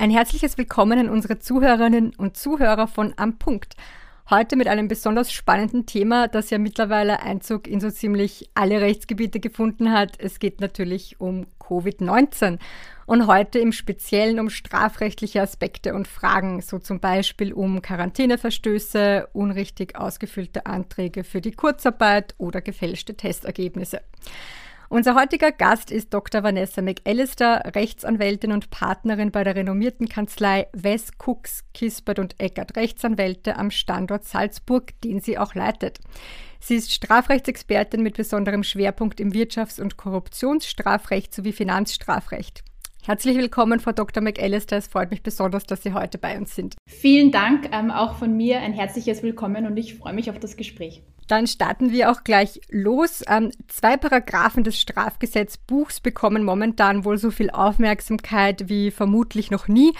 Ein herzliches Willkommen an unsere Zuhörerinnen und Zuhörer von Am Punkt. Heute mit einem besonders spannenden Thema, das ja mittlerweile Einzug in so ziemlich alle Rechtsgebiete gefunden hat. Es geht natürlich um Covid-19 und heute im Speziellen um strafrechtliche Aspekte und Fragen, so zum Beispiel um Quarantäneverstöße, unrichtig ausgefüllte Anträge für die Kurzarbeit oder gefälschte Testergebnisse. Unser heutiger Gast ist Dr. Vanessa McAllister, Rechtsanwältin und Partnerin bei der renommierten Kanzlei Wes Cooks, Kispert und Eckert Rechtsanwälte am Standort Salzburg, den sie auch leitet. Sie ist Strafrechtsexpertin mit besonderem Schwerpunkt im Wirtschafts- und Korruptionsstrafrecht sowie Finanzstrafrecht. Herzlich willkommen, Frau Dr. McAllister. Es freut mich besonders, dass Sie heute bei uns sind. Vielen Dank, ähm, auch von mir ein herzliches Willkommen und ich freue mich auf das Gespräch. Dann starten wir auch gleich los. Ähm, zwei Paragraphen des Strafgesetzbuchs bekommen momentan wohl so viel Aufmerksamkeit wie vermutlich noch nie.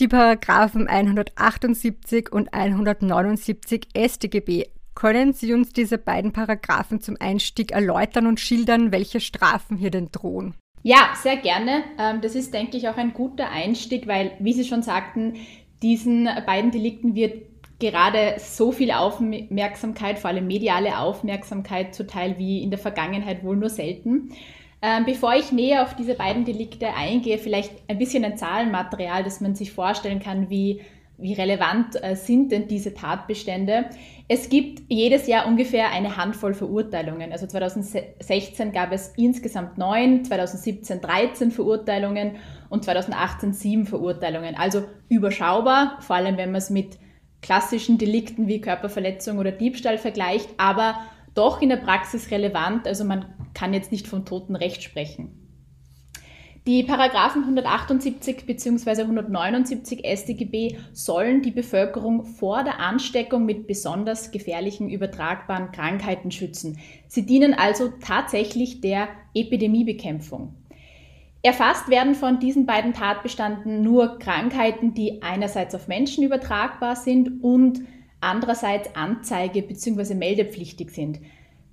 Die Paragraphen 178 und 179 StGB. Können Sie uns diese beiden Paragraphen zum Einstieg erläutern und schildern, welche Strafen hier denn drohen? Ja, sehr gerne. Ähm, das ist, denke ich, auch ein guter Einstieg, weil, wie Sie schon sagten, diesen beiden Delikten wird gerade so viel Aufmerksamkeit, vor allem mediale Aufmerksamkeit zuteil wie in der Vergangenheit wohl nur selten. Ähm, bevor ich näher auf diese beiden Delikte eingehe, vielleicht ein bisschen ein Zahlenmaterial, dass man sich vorstellen kann, wie, wie relevant äh, sind denn diese Tatbestände. Es gibt jedes Jahr ungefähr eine Handvoll Verurteilungen. Also 2016 gab es insgesamt neun, 2017 13 Verurteilungen und 2018 sieben Verurteilungen. Also überschaubar, vor allem wenn man es mit klassischen Delikten wie Körperverletzung oder Diebstahl vergleicht, aber doch in der Praxis relevant. Also man kann jetzt nicht vom toten Recht sprechen. Die Paragraphen 178 bzw. 179 StGB sollen die Bevölkerung vor der Ansteckung mit besonders gefährlichen übertragbaren Krankheiten schützen. Sie dienen also tatsächlich der Epidemiebekämpfung. Erfasst werden von diesen beiden Tatbestanden nur Krankheiten, die einerseits auf Menschen übertragbar sind und andererseits Anzeige- bzw. meldepflichtig sind.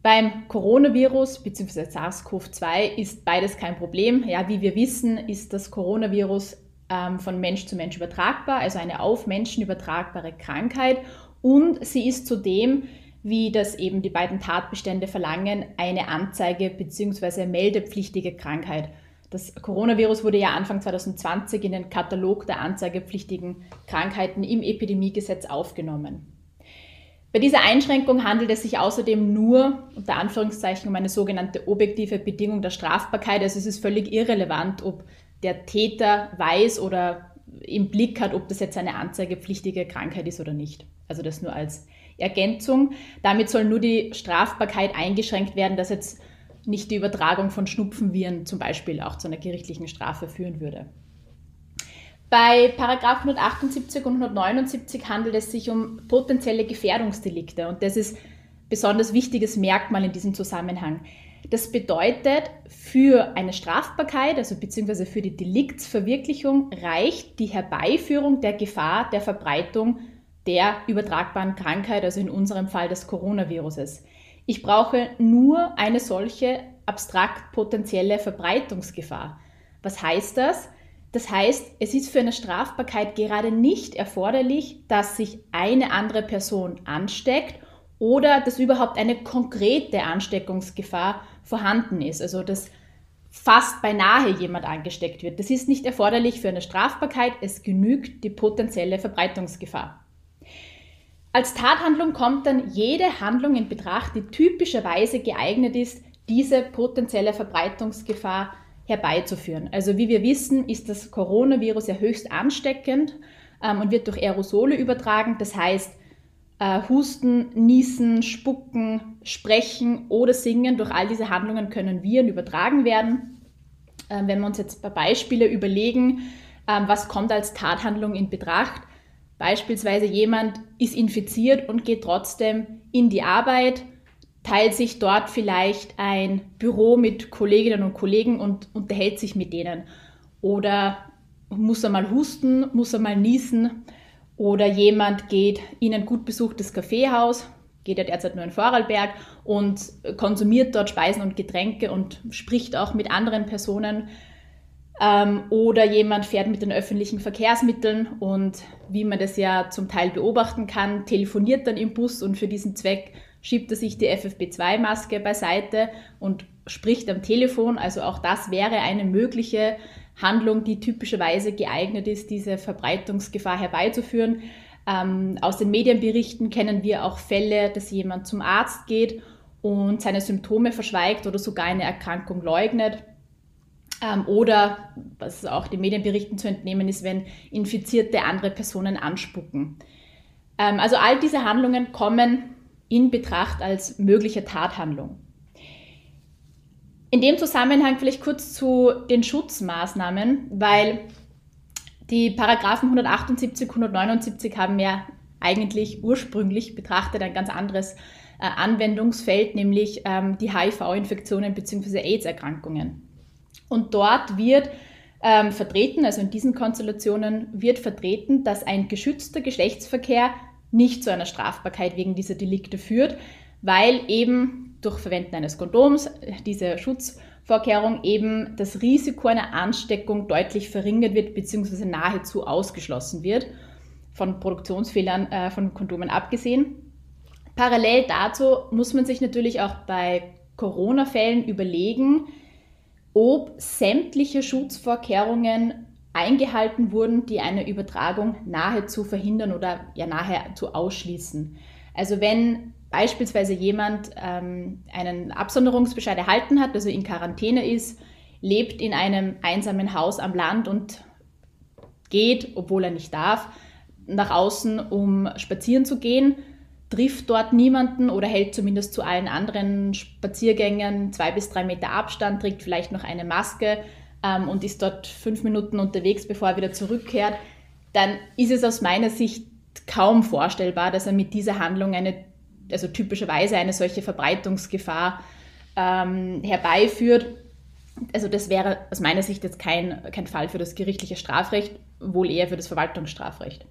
Beim Coronavirus bzw. SARS-CoV-2 ist beides kein Problem. Ja, wie wir wissen, ist das Coronavirus ähm, von Mensch zu Mensch übertragbar, also eine auf Menschen übertragbare Krankheit. Und sie ist zudem, wie das eben die beiden Tatbestände verlangen, eine Anzeige- bzw. meldepflichtige Krankheit. Das Coronavirus wurde ja Anfang 2020 in den Katalog der anzeigepflichtigen Krankheiten im Epidemiegesetz aufgenommen. Bei dieser Einschränkung handelt es sich außerdem nur unter Anführungszeichen um eine sogenannte objektive Bedingung der Strafbarkeit. Also es ist völlig irrelevant, ob der Täter weiß oder im Blick hat, ob das jetzt eine anzeigepflichtige Krankheit ist oder nicht. Also das nur als Ergänzung. Damit soll nur die Strafbarkeit eingeschränkt werden, dass jetzt nicht die Übertragung von Schnupfenviren zum Beispiel auch zu einer gerichtlichen Strafe führen würde. Bei Paragraph 178 und 179 handelt es sich um potenzielle Gefährdungsdelikte und das ist besonders wichtiges Merkmal in diesem Zusammenhang. Das bedeutet, für eine Strafbarkeit, also beziehungsweise für die Deliktsverwirklichung, reicht die Herbeiführung der Gefahr der Verbreitung der übertragbaren Krankheit, also in unserem Fall des Coronaviruses. Ich brauche nur eine solche abstrakt potenzielle Verbreitungsgefahr. Was heißt das? Das heißt, es ist für eine Strafbarkeit gerade nicht erforderlich, dass sich eine andere Person ansteckt oder dass überhaupt eine konkrete Ansteckungsgefahr vorhanden ist. Also dass fast beinahe jemand angesteckt wird. Das ist nicht erforderlich für eine Strafbarkeit. Es genügt die potenzielle Verbreitungsgefahr. Als Tathandlung kommt dann jede Handlung in Betracht, die typischerweise geeignet ist, diese potenzielle Verbreitungsgefahr herbeizuführen. Also wie wir wissen, ist das Coronavirus ja höchst ansteckend ähm, und wird durch Aerosole übertragen. Das heißt, äh, Husten, Niesen, Spucken, Sprechen oder Singen, durch all diese Handlungen können Viren übertragen werden. Ähm, wenn wir uns jetzt ein paar Beispiele überlegen, ähm, was kommt als Tathandlung in Betracht, Beispielsweise jemand ist infiziert und geht trotzdem in die Arbeit, teilt sich dort vielleicht ein Büro mit Kolleginnen und Kollegen und unterhält sich mit denen. Oder muss er mal husten, muss er mal niesen. Oder jemand geht in ein gut besuchtes Kaffeehaus, geht ja derzeit nur in Vorarlberg und konsumiert dort Speisen und Getränke und spricht auch mit anderen Personen Ähm, oder jemand fährt mit den öffentlichen Verkehrsmitteln und wie man das ja zum Teil beobachten kann, telefoniert dann im Bus und für diesen Zweck schiebt er sich die FFP2-Maske beiseite und spricht am Telefon. Also auch das wäre eine mögliche Handlung, die typischerweise geeignet ist, diese Verbreitungsgefahr herbeizuführen. Ähm, aus den Medienberichten kennen wir auch Fälle, dass jemand zum Arzt geht und seine Symptome verschweigt oder sogar eine Erkrankung leugnet. Ähm, oder, was auch den Medienberichten zu entnehmen ist, wenn Infizierte andere Personen anspucken. Ähm, also all diese Handlungen kommen in Betracht als mögliche Tathandlung. In dem Zusammenhang vielleicht kurz zu den Schutzmaßnahmen, weil die Paragraphen 178, 179 haben ja eigentlich ursprünglich betrachtet ein ganz anderes äh, Anwendungsfeld, nämlich ähm, die HIV-Infektionen bzw. AIDS-Erkrankungen. Und dort wird ähm, vertreten, also in diesen Konstellationen wird vertreten, dass ein geschützter Geschlechtsverkehr nicht zu einer Strafbarkeit wegen dieser Delikte führt, weil eben durch Verwenden eines Kondoms, diese Schutzvorkehrung, eben das Risiko einer Ansteckung deutlich verringert wird bzw. nahezu ausgeschlossen wird, von Produktionsfehlern äh, von Kondomen abgesehen. Parallel dazu muss man sich natürlich auch bei Corona-Fällen überlegen, ob sämtliche Schutzvorkehrungen eingehalten wurden, die eine Übertragung nahezu verhindern oder ja nahezu ausschließen. Also wenn beispielsweise jemand ähm, einen Absonderungsbescheid erhalten hat, also in Quarantäne ist, lebt in einem einsamen Haus am Land und geht, obwohl er nicht darf, nach außen, um spazieren zu gehen, trifft dort niemanden oder hält zumindest zu allen anderen Spaziergängern zwei bis drei Meter Abstand, trägt vielleicht noch eine Maske ähm, und ist dort fünf Minuten unterwegs, bevor er wieder zurückkehrt, dann ist es aus meiner Sicht kaum vorstellbar, dass er mit dieser Handlung eine, also typischerweise eine solche Verbreitungsgefahr ähm, herbeiführt. Also das wäre aus meiner Sicht jetzt kein, kein Fall für das gerichtliche Strafrecht, wohl eher für das Verwaltungsstrafrecht.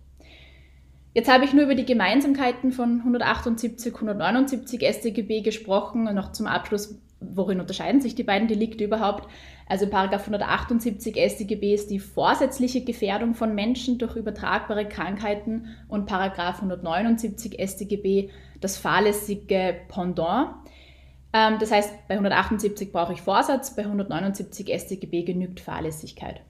Jetzt habe ich nur über die Gemeinsamkeiten von 178, 179 StGB gesprochen und noch zum Abschluss, worin unterscheiden sich die beiden Delikte überhaupt? Also Paragraph 178 StGB ist die vorsätzliche Gefährdung von Menschen durch übertragbare Krankheiten und Paragraph 179 StGB das fahrlässige Pendant. Ähm, das heißt, bei 178 brauche ich Vorsatz, bei 179 StGB genügt Fahrlässigkeit.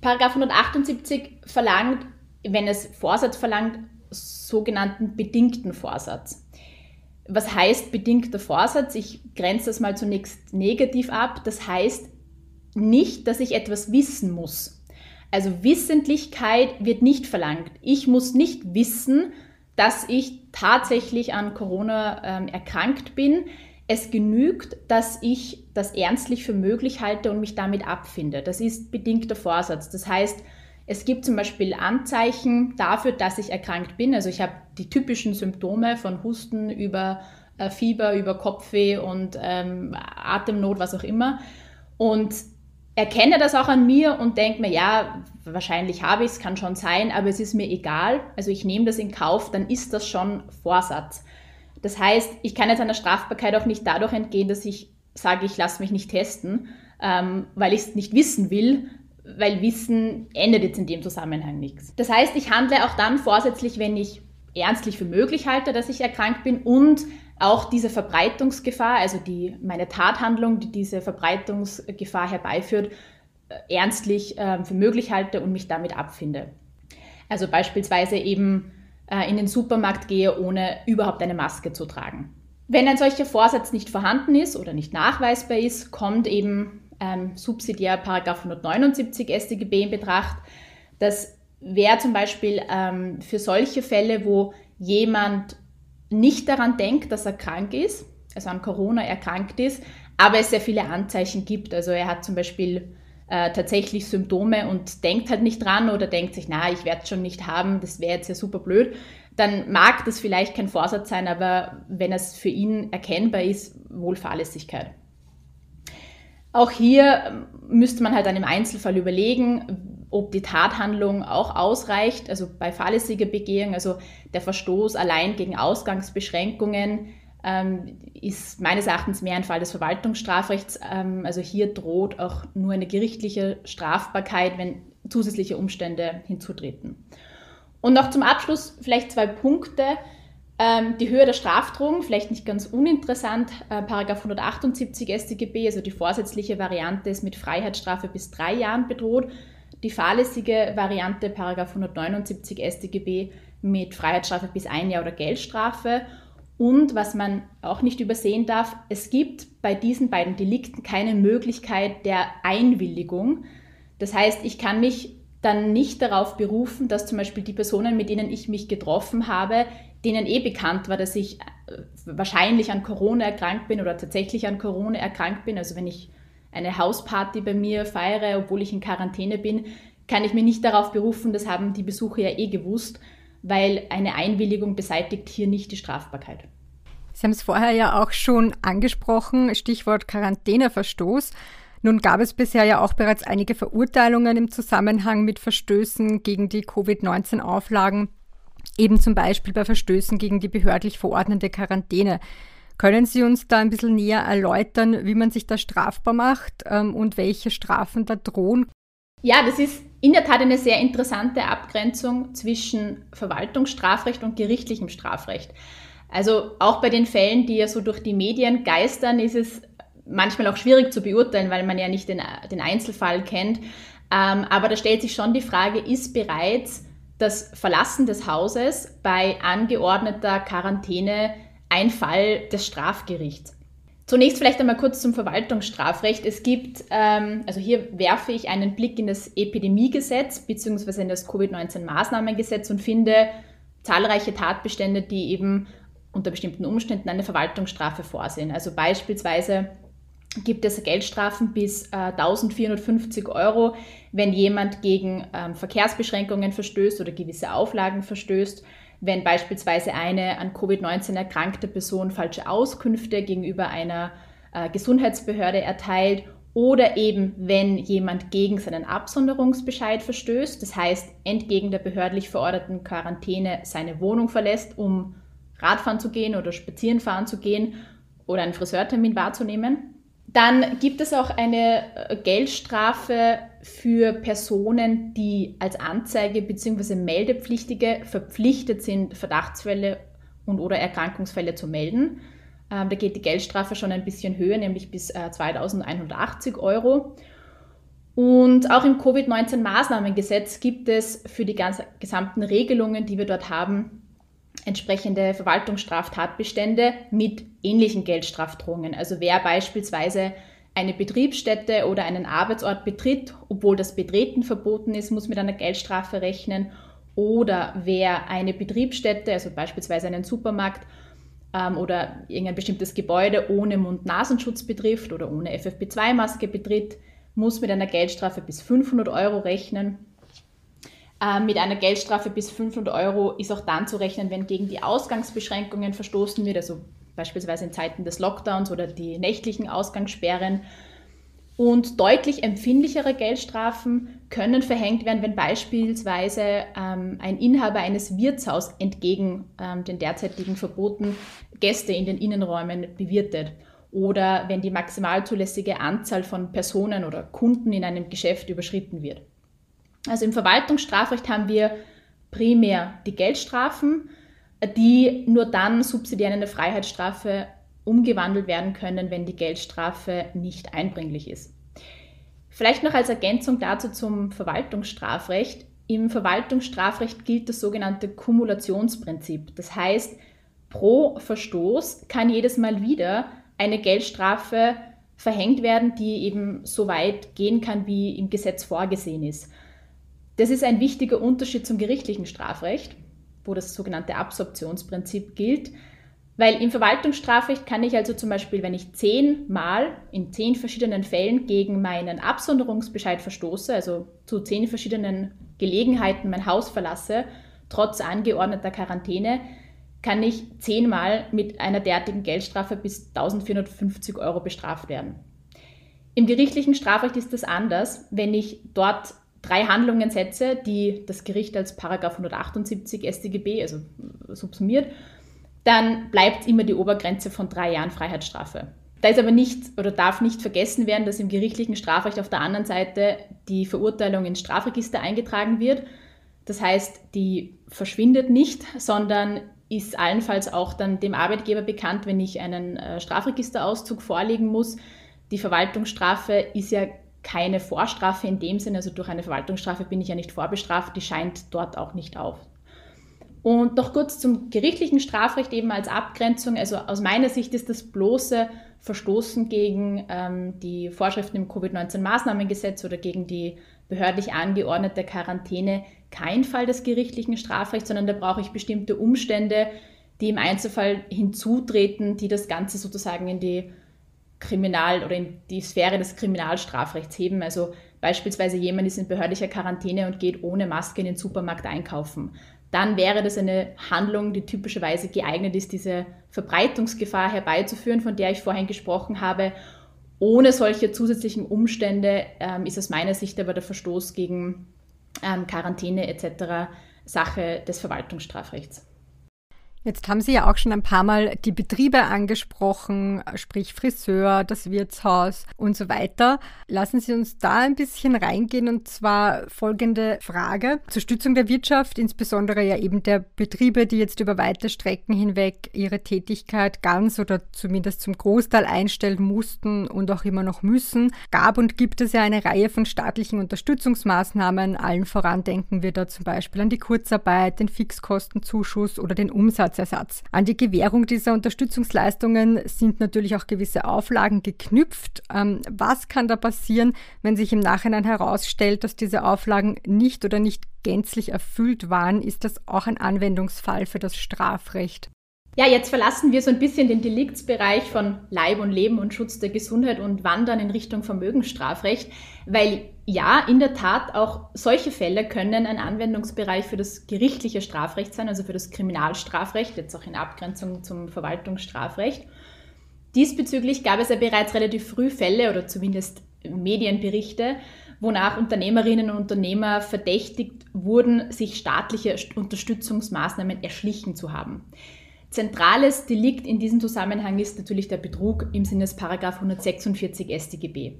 Paragraph 178 verlangt wenn es Vorsatz verlangt, sogenannten bedingten Vorsatz. Was heißt bedingter Vorsatz? Ich grenze das mal zunächst negativ ab. Das heißt nicht, dass ich etwas wissen muss. Also Wissentlichkeit wird nicht verlangt. Ich muss nicht wissen, dass ich tatsächlich an Corona ähm, erkrankt bin. Es genügt, dass ich das ernstlich für möglich halte und mich damit abfinde. Das ist bedingter Vorsatz. Das heißt, es gibt zum Beispiel Anzeichen dafür, dass ich erkrankt bin. Also ich habe die typischen Symptome von Husten über äh, Fieber, über Kopfweh und ähm, Atemnot, was auch immer. Und erkenne das auch an mir und denke mir, ja, wahrscheinlich habe ich es, kann schon sein, aber es ist mir egal. Also ich nehme das in Kauf, dann ist das schon Vorsatz. Das heißt, ich kann jetzt einer Strafbarkeit auch nicht dadurch entgehen, dass ich sage, ich lasse mich nicht testen, ähm, weil ich es nicht wissen will, weil Wissen ändert jetzt in dem Zusammenhang nichts. Das heißt, ich handle auch dann vorsätzlich, wenn ich ernstlich für möglich halte, dass ich erkrankt bin und auch diese Verbreitungsgefahr, also die, meine Tathandlung, die diese Verbreitungsgefahr herbeiführt, äh, ernstlich äh, für möglich halte und mich damit abfinde. Also beispielsweise eben äh, in den Supermarkt gehe, ohne überhaupt eine Maske zu tragen. Wenn ein solcher Vorsatz nicht vorhanden ist oder nicht nachweisbar ist, kommt eben ähm, subsidiär Paragraph 179 StGB in Betracht. Das wäre zum Beispiel ähm, für solche Fälle, wo jemand nicht daran denkt, dass er krank ist, also an Corona erkrankt ist, aber es sehr viele Anzeichen gibt. Also er hat zum Beispiel äh, tatsächlich Symptome und denkt halt nicht dran oder denkt sich, na, ich werde es schon nicht haben, das wäre jetzt ja super blöd, dann mag das vielleicht kein Vorsatz sein, aber wenn es für ihn erkennbar ist, wohl Fahrlässigkeit. Auch hier ähm, müsste man halt dann im Einzelfall überlegen, ob die Tathandlung auch ausreicht, also bei fahrlässiger Begehung, also der Verstoß allein gegen Ausgangsbeschränkungen ähm, ist meines Erachtens mehr ein Fall des Verwaltungsstrafrechts. Ähm, also hier droht auch nur eine gerichtliche Strafbarkeit, wenn zusätzliche Umstände hinzutreten. Und noch zum Abschluss vielleicht zwei Punkte. Ähm, die Höhe der Strafdrohung, vielleicht nicht ganz uninteressant, äh, Paragraph 178 StGB, also die vorsätzliche Variante ist mit Freiheitsstrafe bis drei Jahren bedroht. Die fahrlässige Variante, Paragraph 179 StGB, mit Freiheitsstrafe bis ein Jahr oder Geldstrafe. Und was man auch nicht übersehen darf, es gibt bei diesen beiden Delikten keine Möglichkeit der Einwilligung. Das heißt, ich kann mich dann nicht darauf berufen, dass zum Beispiel die Personen, mit denen ich mich getroffen habe, denen eh bekannt war, dass ich äh, wahrscheinlich an Corona erkrankt bin oder tatsächlich an Corona erkrankt bin. Also wenn ich eine Hausparty bei mir feiere, obwohl ich in Quarantäne bin, kann ich mir nicht darauf berufen, das haben die Besucher ja eh gewusst weil eine Einwilligung beseitigt hier nicht die Strafbarkeit. Sie haben es vorher ja auch schon angesprochen, Stichwort Quarantäneverstoß. Nun gab es bisher ja auch bereits einige Verurteilungen im Zusammenhang mit Verstößen gegen die Covid-19-Auflagen, eben zum Beispiel bei Verstößen gegen die behördlich verordnete Quarantäne. Können Sie uns da ein bisschen näher erläutern, wie man sich da strafbar macht ähm, und welche Strafen da drohen? Ja, das ist in der Tat eine sehr interessante Abgrenzung zwischen Verwaltungsstrafrecht und gerichtlichem Strafrecht. Also auch bei den Fällen, die ja so durch die Medien geistern, ist es manchmal auch schwierig zu beurteilen, weil man ja nicht den, den Einzelfall kennt. Ähm, aber da stellt sich schon die Frage, ist bereits das Verlassen des Hauses bei angeordneter Quarantäne ein Fall des Strafgerichts? Zunächst vielleicht einmal kurz zum Verwaltungsstrafrecht. Es gibt, ähm, also hier werfe ich einen Blick in das Epidemiegesetz bzw. in das Covid-19-Maßnahmengesetz und finde zahlreiche Tatbestände, die eben unter bestimmten Umständen eine Verwaltungsstrafe vorsehen. Also beispielsweise gibt es Geldstrafen bis äh, 1450 Euro, wenn jemand gegen ähm, Verkehrsbeschränkungen verstößt oder gewisse Auflagen verstößt wenn beispielsweise eine an Covid-19 erkrankte Person falsche Auskünfte gegenüber einer äh, Gesundheitsbehörde erteilt oder eben wenn jemand gegen seinen Absonderungsbescheid verstößt, das heißt entgegen der behördlich verordneten Quarantäne seine Wohnung verlässt, um Radfahren zu gehen oder Spazierenfahren zu gehen oder einen Friseurtermin wahrzunehmen. Dann gibt es auch eine äh, Geldstrafe für Personen, die als Anzeige bzw. Meldepflichtige verpflichtet sind, Verdachtsfälle und oder Erkrankungsfälle zu melden. Ähm, da geht die Geldstrafe schon ein bisschen höher, nämlich bis äh, 2180 Euro. Und auch im Covid-19-Maßnahmengesetz gibt es für die ganz, gesamten Regelungen, die wir dort haben, entsprechende Verwaltungsstraftatbestände mit ähnlichen Geldstrafdrohungen. Also wer beispielsweise eine Betriebsstätte oder einen Arbeitsort betritt, obwohl das Betreten verboten ist, muss mit einer Geldstrafe rechnen. Oder wer eine Betriebsstätte, also beispielsweise einen Supermarkt ähm, oder irgendein bestimmtes Gebäude ohne Mund-Nasenschutz betrifft oder ohne FFP2-Maske betritt, muss mit einer Geldstrafe bis 500 Euro rechnen. Ähm, mit einer Geldstrafe bis 500 Euro ist auch dann zu rechnen, wenn gegen die Ausgangsbeschränkungen verstoßen wird, also beispielsweise in Zeiten des Lockdowns oder die nächtlichen Ausgangssperren. Und deutlich empfindlichere Geldstrafen können verhängt werden, wenn beispielsweise ähm, ein Inhaber eines Wirtshaus entgegen ähm, den derzeitigen Verboten Gäste in den Innenräumen bewirtet oder wenn die maximal zulässige Anzahl von Personen oder Kunden in einem Geschäft überschritten wird. Also im Verwaltungsstrafrecht haben wir primär die Geldstrafen, die nur dann subsidiär in eine Freiheitsstrafe umgewandelt werden können, wenn die Geldstrafe nicht einbringlich ist. Vielleicht noch als Ergänzung dazu zum Verwaltungsstrafrecht. Im Verwaltungsstrafrecht gilt das sogenannte Kumulationsprinzip. Das heißt, pro Verstoß kann jedes Mal wieder eine Geldstrafe verhängt werden, die eben so weit gehen kann, wie im Gesetz vorgesehen ist. Das ist ein wichtiger Unterschied zum gerichtlichen Strafrecht wo das sogenannte Absorptionsprinzip gilt. Weil im Verwaltungsstrafrecht kann ich also zum Beispiel, wenn ich zehnmal in zehn verschiedenen Fällen gegen meinen Absonderungsbescheid verstoße, also zu zehn verschiedenen Gelegenheiten mein Haus verlasse, trotz angeordneter Quarantäne, kann ich zehnmal mit einer derartigen Geldstrafe bis 1450 Euro bestraft werden. Im gerichtlichen Strafrecht ist das anders. Wenn ich dort drei Handlungen setze, die das Gericht als Paragraph 178 StGB, also subsumiert, dann bleibt immer die Obergrenze von drei Jahren Freiheitsstrafe. Da ist aber nicht oder darf nicht vergessen werden, dass im gerichtlichen Strafrecht auf der anderen Seite die Verurteilung ins Strafregister eingetragen wird. Das heißt, die verschwindet nicht, sondern ist allenfalls auch dann dem Arbeitgeber bekannt, wenn ich einen äh, Strafregisterauszug vorlegen muss. Die Verwaltungsstrafe ist ja keine Vorstrafe in dem Sinne, also durch eine Verwaltungsstrafe bin ich ja nicht vorbestraft, die scheint dort auch nicht auf. Und noch kurz zum gerichtlichen Strafrecht eben als Abgrenzung. Also aus meiner Sicht ist das bloße Verstoßen gegen ähm, die Vorschriften im Covid-19-Maßnahmengesetz oder gegen die behördlich angeordnete Quarantäne kein Fall des gerichtlichen Strafrechts, sondern da brauche ich bestimmte Umstände, die im Einzelfall hinzutreten, die das Ganze sozusagen in die Kriminal- oder in die Sphäre des Kriminalstrafrechts heben. Also beispielsweise jemand ist in behördlicher Quarantäne und geht ohne Maske in den Supermarkt einkaufen. Dann wäre das eine Handlung, die typischerweise geeignet ist, diese Verbreitungsgefahr herbeizuführen, von der ich vorhin gesprochen habe. Ohne solche zusätzlichen Umstände ähm, ist aus meiner Sicht aber der Verstoß gegen ähm, Quarantäne etc. Sache des Verwaltungsstrafrechts. Jetzt haben Sie ja auch schon ein paar Mal die Betriebe angesprochen, sprich Friseur, das Wirtshaus und so weiter. Lassen Sie uns da ein bisschen reingehen und zwar folgende Frage. Zur Stützung der Wirtschaft, insbesondere ja eben der Betriebe, die jetzt über weite Strecken hinweg ihre Tätigkeit ganz oder zumindest zum Großteil einstellen mussten und auch immer noch müssen, gab und gibt es ja eine Reihe von staatlichen Unterstützungsmaßnahmen. Allen voran denken wir da zum Beispiel an die Kurzarbeit, den Fixkostenzuschuss oder den Umsatz Schadensersatz. An die Gewährung dieser Unterstützungsleistungen sind natürlich auch gewisse Auflagen geknüpft. Ähm, was kann da passieren, wenn sich im Nachhinein herausstellt, dass diese Auflagen nicht oder nicht gänzlich erfüllt waren? Ist das auch ein Anwendungsfall für das Strafrecht? Ja, jetzt verlassen wir so ein bisschen den Deliktsbereich von Leib und Leben und Schutz der Gesundheit und wandern in Richtung Vermögensstrafrecht, weil ja, in der Tat auch solche Fälle können ein Anwendungsbereich für das gerichtliche Strafrecht sein, also für das Kriminalstrafrecht, jetzt auch in Abgrenzung zum Verwaltungsstrafrecht. Diesbezüglich gab es ja bereits relativ früh Fälle oder zumindest Medienberichte, wonach Unternehmerinnen und Unternehmer verdächtigt wurden, sich staatliche Unterstützungsmaßnahmen erschlichen zu haben. Zentrales Delikt in diesem Zusammenhang ist natürlich der Betrug im Sinne des Paragraph 146 StGB.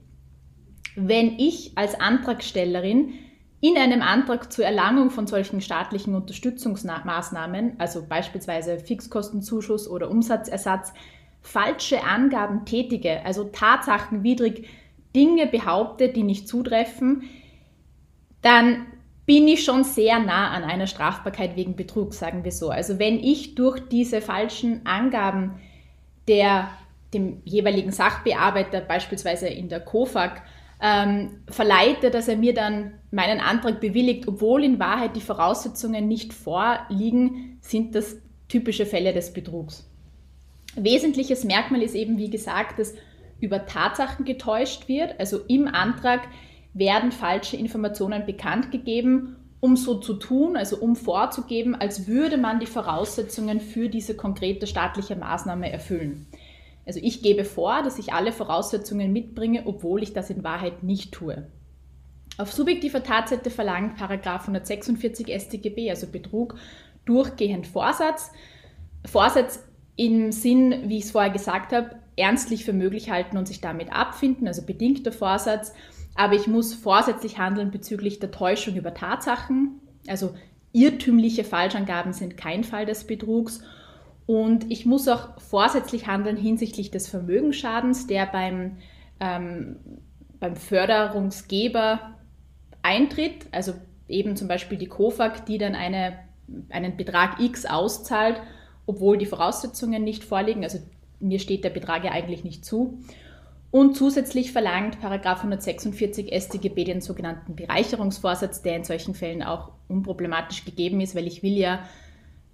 Wenn ich als Antragstellerin in einem Antrag zur Erlangung von solchen staatlichen Unterstützungsmaßnahmen, also beispielsweise Fixkostenzuschuss oder Umsatzersatz, falsche Angaben tätige, also tatsachenwidrig Dinge behaupte, die nicht zutreffen, dann bin ich schon sehr nah an einer Strafbarkeit wegen Betrug, sagen wir so. Also wenn ich durch diese falschen Angaben der dem jeweiligen Sachbearbeiter, beispielsweise in der KOFAG, ähm, verleite, dass er mir dann meinen Antrag bewilligt, obwohl in Wahrheit die Voraussetzungen nicht vorliegen, sind das typische Fälle des Betrugs. Wesentliches Merkmal ist eben, wie gesagt, dass über Tatsachen getäuscht wird. Also im Antrag werden falsche Informationen bekannt gegeben, um so zu tun, also um vorzugeben, als würde man die Voraussetzungen für diese konkrete staatliche Maßnahme erfüllen. Also ich gebe vor, dass ich alle Voraussetzungen mitbringe, obwohl ich das in Wahrheit nicht tue. Auf subjektiver Tatseite verlangt Paragraf 146 StGB, also Betrug, durchgehend Vorsatz. Vorsatz im Sinn, wie ich es vorher gesagt habe, ernstlich für möglich halten und sich damit abfinden, also bedingter Vorsatz aber ich muss vorsätzlich handeln bezüglich der Täuschung über Tatsachen. Also irrtümliche Falschangaben sind kein Fall des Betrugs. Und ich muss auch vorsätzlich handeln hinsichtlich des Vermögensschadens, der beim, ähm, beim Förderungsgeber eintritt. Also eben zum Beispiel die KOFAG, die dann eine, einen Betrag X auszahlt, obwohl die Voraussetzungen nicht vorliegen. Also mir steht der Betrag ja eigentlich nicht zu. Und zusätzlich verlangt 146 StGB den sogenannten Bereicherungsvorsatz, der in solchen Fällen auch unproblematisch gegeben ist, weil ich will ja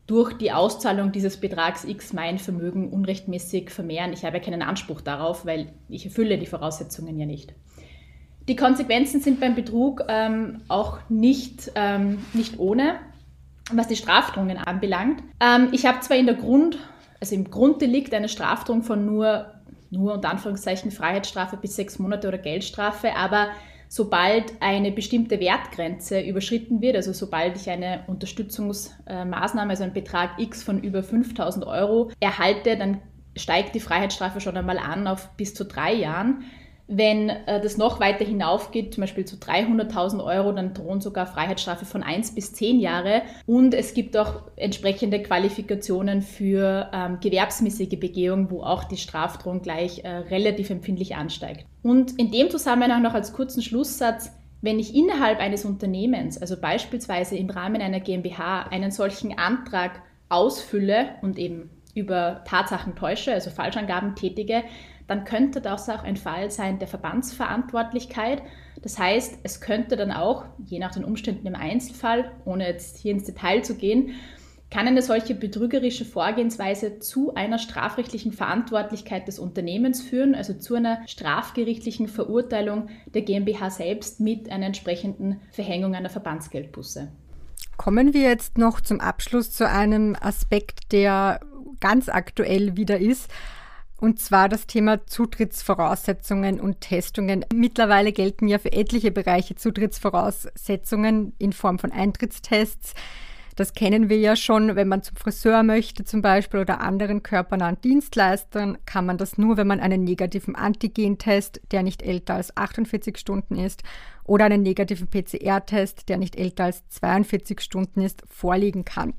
durch die Auszahlung dieses Betrags X mein Vermögen unrechtmäßig vermehren. Ich habe ja keinen Anspruch darauf, weil ich erfülle die Voraussetzungen ja nicht. Die Konsequenzen sind beim Betrug ähm, auch nicht, ähm, nicht ohne, was die Strafdrohungen anbelangt. Ähm, ich habe zwar in der Grund, also im Grunddelikt eine Strafdrohung von nur nur unter Anführungszeichen Freiheitsstrafe bis sechs Monate oder Geldstrafe, aber sobald eine bestimmte Wertgrenze überschritten wird, also sobald ich eine Unterstützungsmaßnahme, also einen Betrag X von über 5000 Euro erhalte, dann steigt die Freiheitsstrafe schon einmal an auf bis zu drei Jahren. Wenn äh, das noch weiter hinaufgeht, zum Beispiel zu 300.000 Euro, dann drohen sogar Freiheitsstrafe von 1 bis 10 Jahre. Und es gibt auch entsprechende Qualifikationen für ähm, gewerbsmäßige Begehung, wo auch die Strafdrohung gleich äh, relativ empfindlich ansteigt. Und in dem Zusammenhang noch als kurzen Schlusssatz, wenn ich innerhalb eines Unternehmens, also beispielsweise im Rahmen einer GmbH, einen solchen Antrag ausfülle und eben über Tatsachen täusche, also Falschangaben tätige, dann könnte das auch ein Fall sein der Verbandsverantwortlichkeit. Das heißt, es könnte dann auch, je nach den Umständen im Einzelfall, ohne jetzt hier ins Detail zu gehen, kann eine solche betrügerische Vorgehensweise zu einer strafrechtlichen Verantwortlichkeit des Unternehmens führen, also zu einer strafgerichtlichen Verurteilung der GmbH selbst mit einer entsprechenden Verhängung einer Verbandsgeldbusse. Kommen wir jetzt noch zum Abschluss zu einem Aspekt, der ganz aktuell wieder ist. Und zwar das Thema Zutrittsvoraussetzungen und Testungen. Mittlerweile gelten ja für etliche Bereiche Zutrittsvoraussetzungen in Form von Eintrittstests. Das kennen wir ja schon, wenn man zum Friseur möchte zum Beispiel oder anderen körpernahen Dienstleistern, kann man das nur, wenn man einen negativen Antigentest, der nicht älter als 48 Stunden ist, oder einen negativen PCR-Test, der nicht älter als 42 Stunden ist, vorlegen kann.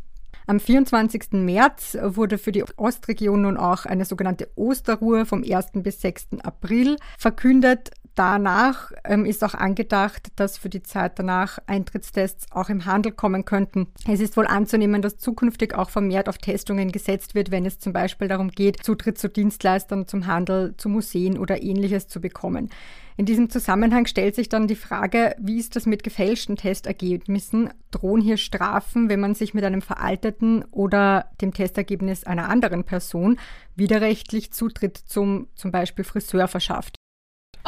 Am 24. März wurde für die Ostregion nun auch eine sogenannte Osterruhe vom 1. bis 6. April verkündet. Danach ähm, ist auch angedacht, dass für die Zeit danach Eintrittstests auch im Handel kommen könnten. Es ist wohl anzunehmen, dass zukünftig auch vermehrt auf Testungen gesetzt wird, wenn es zum Beispiel darum geht, Zutritt zu Dienstleistern, zum Handel, zu Museen oder ähnliches zu bekommen. In diesem Zusammenhang stellt sich dann die Frage, wie ist das mit gefälschten Testergebnissen? Drohen hier Strafen, wenn man sich mit einem veralteten oder dem Testergebnis einer anderen Person widerrechtlich Zutritt zum zum Beispiel Friseur verschafft?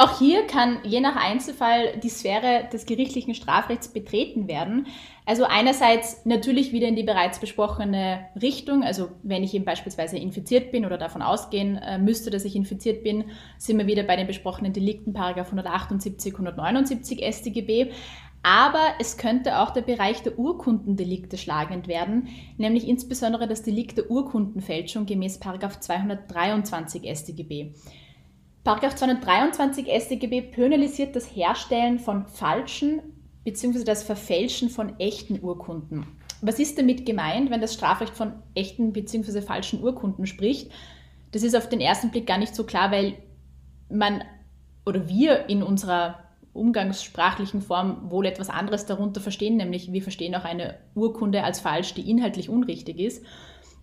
Auch hier kann je nach Einzelfall die Sphäre des gerichtlichen Strafrechts betreten werden. Also einerseits natürlich wieder in die bereits besprochene Richtung. Also wenn ich eben beispielsweise infiziert bin oder davon ausgehen äh, müsste, dass ich infiziert bin, sind wir wieder bei den besprochenen Delikten Paragraph 178, 179 StGB. Aber es könnte auch der Bereich der Urkundendelikte schlagend werden, nämlich insbesondere das Delikt der Urkundenfälschung gemäß Paragraph 223 StGB. Paragraph 223 StGB penalisiert das Herstellen von falschen bzw. das Verfälschen von echten Urkunden. Was ist damit gemeint, wenn das Strafrecht von echten bzw. falschen Urkunden spricht? Das ist auf den ersten Blick gar nicht so klar, weil man oder wir in unserer umgangssprachlichen Form wohl etwas anderes darunter verstehen, nämlich wir verstehen auch eine Urkunde als falsch, die inhaltlich unrichtig ist.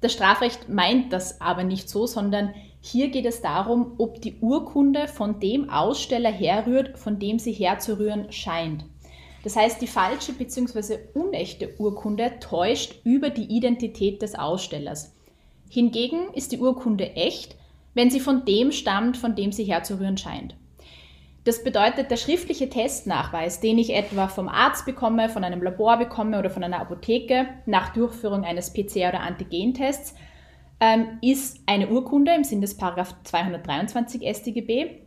Das Strafrecht meint das aber nicht so, sondern hier geht es darum, ob die Urkunde von dem Aussteller herrührt, von dem sie herzurühren scheint. Das heißt, die falsche bzw. unechte Urkunde täuscht über die Identität des Ausstellers. Hingegen ist die Urkunde echt, wenn sie von dem stammt, von dem sie herzurühren scheint. Das bedeutet, der schriftliche Testnachweis, den ich etwa vom Arzt bekomme, von einem Labor bekomme oder von einer Apotheke nach Durchführung eines PCR- oder Antigentests, ähm, ist eine Urkunde im Sinne des Paragraph 223 StGB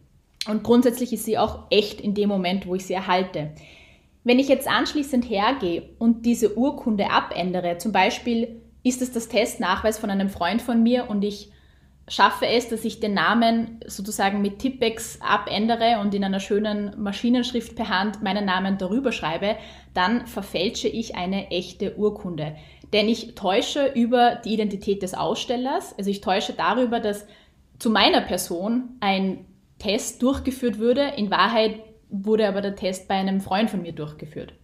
und grundsätzlich ist sie auch echt in dem Moment, wo ich sie erhalte. Wenn ich jetzt anschließend hergehe und diese Urkunde abändere, zum Beispiel ist es das Testnachweis von einem Freund von mir und ich schaffe es, dass ich den Namen sozusagen mit Tippex abändere und in einer schönen Maschinenschrift per Hand meinen Namen darüber schreibe, dann verfälsche ich eine echte Urkunde. Denn ich täusche über die Identität des Ausstellers, also ich täusche darüber, dass zu meiner Person ein Test durchgeführt würde. In Wahrheit wurde aber der Test bei einem Freund von mir durchgeführt.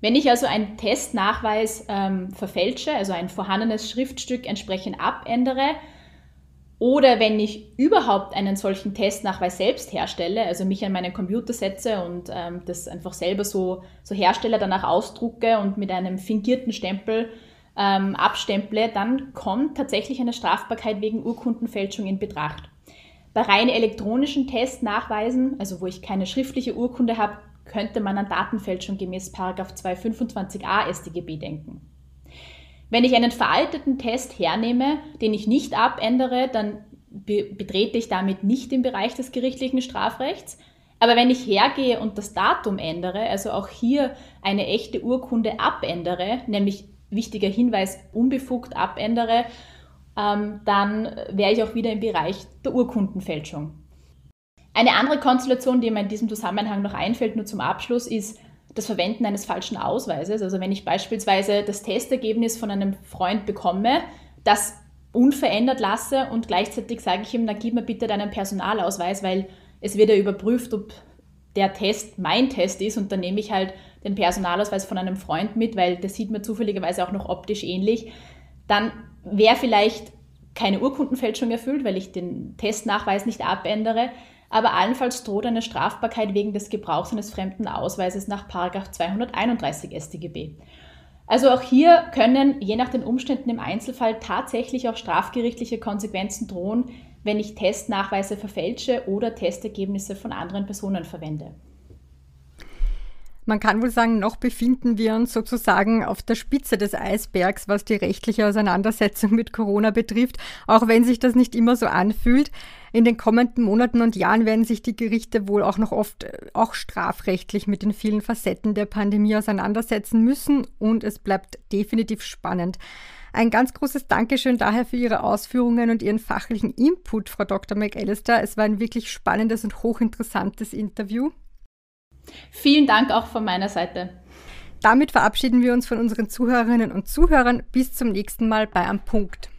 Wenn ich also einen Testnachweis ähm, verfälsche, also ein vorhandenes Schriftstück entsprechend abändere, oder wenn ich überhaupt einen solchen Testnachweis selbst herstelle, also mich an meinen Computer setze und ähm, das einfach selber so, so herstelle, danach ausdrucke und mit einem fingierten Stempel ähm, abstemple, dann kommt tatsächlich eine Strafbarkeit wegen Urkundenfälschung in Betracht. Bei rein elektronischen Testnachweisen, also wo ich keine schriftliche Urkunde habe, könnte man an Datenfälschung gemäß 225a StGB denken. Wenn ich einen veralteten Test hernehme, den ich nicht abändere, dann be betrete ich damit nicht den Bereich des gerichtlichen Strafrechts. Aber wenn ich hergehe und das Datum ändere, also auch hier eine echte Urkunde abändere, nämlich wichtiger Hinweis, unbefugt abändere, ähm, dann wäre ich auch wieder im Bereich der Urkundenfälschung. Eine andere Konstellation, die mir in diesem Zusammenhang noch einfällt, nur zum Abschluss, ist das Verwenden eines falschen Ausweises. Also wenn ich beispielsweise das Testergebnis von einem Freund bekomme, das unverändert lasse und gleichzeitig sage ich ihm, na gib mir bitte deinen Personalausweis, weil es wird ja überprüft, ob der Test mein Test ist und dann nehme ich halt den Personalausweis von einem Freund mit, weil der sieht mir zufälligerweise auch noch optisch ähnlich, dann wäre vielleicht keine Urkundenfälschung erfüllt, weil ich den Testnachweis nicht abändere, aber allenfalls droht eine Strafbarkeit wegen des Gebrauchs eines fremden Ausweises nach 231 StGB. Also auch hier können je nach den Umständen im Einzelfall tatsächlich auch strafgerichtliche Konsequenzen drohen, wenn ich Testnachweise verfälsche oder Testergebnisse von anderen Personen verwende. Man kann wohl sagen, noch befinden wir uns sozusagen auf der Spitze des Eisbergs, was die rechtliche Auseinandersetzung mit Corona betrifft, auch wenn sich das nicht immer so anfühlt. In den kommenden Monaten und Jahren werden sich die Gerichte wohl auch noch oft äh, auch strafrechtlich mit den vielen Facetten der Pandemie auseinandersetzen müssen und es bleibt definitiv spannend. Ein ganz großes Dankeschön daher für Ihre Ausführungen und Ihren fachlichen Input, Frau Dr. McAllister. Es war ein wirklich spannendes und hochinteressantes Interview. Vielen Dank auch von meiner Seite. Damit verabschieden wir uns von unseren Zuhörerinnen und Zuhörern. Bis zum nächsten Mal bei Am Punkt.